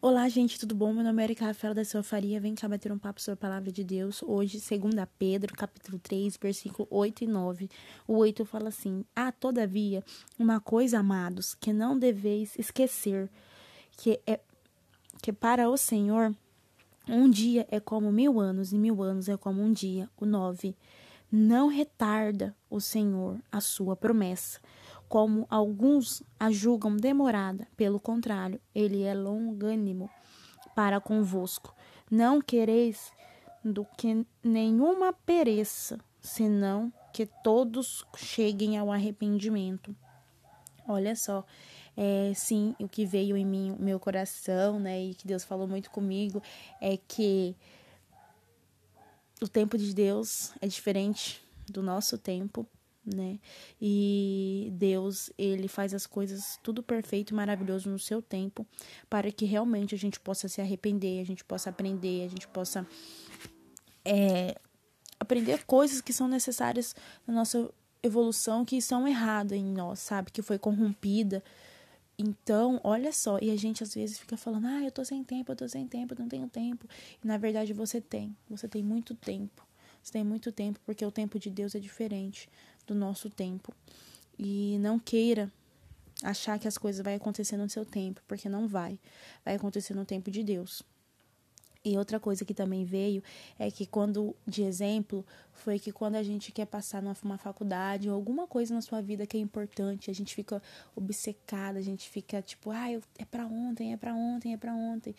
Olá, gente, tudo bom? Meu nome é Erika Rafael da Sua Faria. Vem cá bater um papo sobre a palavra de Deus. Hoje, 2 Pedro, capítulo 3, versículo 8 e 9. O 8 fala assim: Há, todavia, uma coisa, amados, que não deveis esquecer, que é que para o Senhor um dia é como mil anos, e mil anos é como um dia. O 9. Não retarda o Senhor a sua promessa, como alguns a julgam demorada. Pelo contrário, ele é longânimo para convosco. Não quereis do que nenhuma pereça, senão que todos cheguem ao arrependimento. Olha só, é, sim, o que veio em mim, meu coração, né, e que Deus falou muito comigo, é que o tempo de Deus é diferente do nosso tempo né? E Deus, ele faz as coisas tudo perfeito e maravilhoso no seu tempo, para que realmente a gente possa se arrepender, a gente possa aprender, a gente possa é, aprender coisas que são necessárias na nossa evolução, que são erradas em nós, sabe? Que foi corrompida. Então, olha só, e a gente às vezes fica falando, ah, eu tô sem tempo, eu tô sem tempo, eu não tenho tempo. E na verdade você tem, você tem muito tempo. Você tem muito tempo, porque o tempo de Deus é diferente do nosso tempo. E não queira achar que as coisas vão acontecer no seu tempo, porque não vai. Vai acontecer no tempo de Deus. E outra coisa que também veio é que quando, de exemplo, foi que quando a gente quer passar numa faculdade ou alguma coisa na sua vida que é importante, a gente fica obcecada, a gente fica tipo, ah, é para ontem, é para ontem, é para ontem.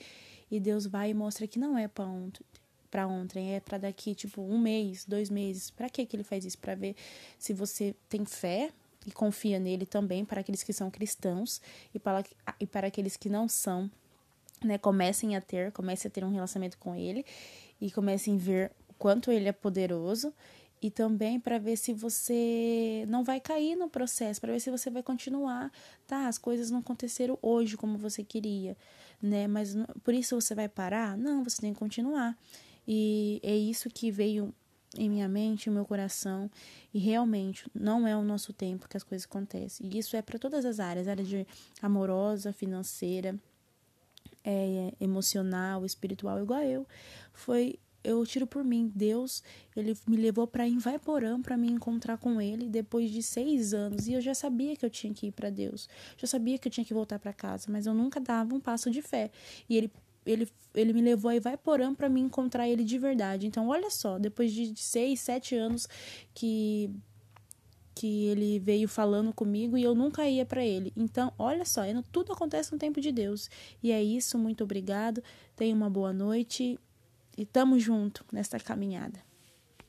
E Deus vai e mostra que não é para ontem, para ontem, é para daqui, tipo, um mês, dois meses. Para que que ele faz isso? Para ver se você tem fé e confia nele também, para aqueles que são cristãos e para, e para aqueles que não são, né? Comecem a ter, comecem a ter um relacionamento com ele e comecem a ver o quanto ele é poderoso e também para ver se você não vai cair no processo, para ver se você vai continuar, tá? As coisas não aconteceram hoje como você queria, né? Mas por isso você vai parar? Não, você tem que continuar. E é isso que veio em minha mente, no meu coração, e realmente não é o nosso tempo que as coisas acontecem. E isso é para todas as áreas, área de amorosa, financeira, é, emocional, espiritual, igual eu. Foi eu tiro por mim, Deus, ele me levou para Invaiporã para me encontrar com ele depois de seis anos e eu já sabia que eu tinha que ir para Deus, já sabia que eu tinha que voltar para casa, mas eu nunca dava um passo de fé. E ele ele, ele me levou aí vai porão para me encontrar ele de verdade. Então, olha só, depois de seis, sete anos que que ele veio falando comigo e eu nunca ia para ele. Então, olha só, tudo acontece no tempo de Deus. E é isso, muito obrigado. Tenha uma boa noite e tamo junto nesta caminhada.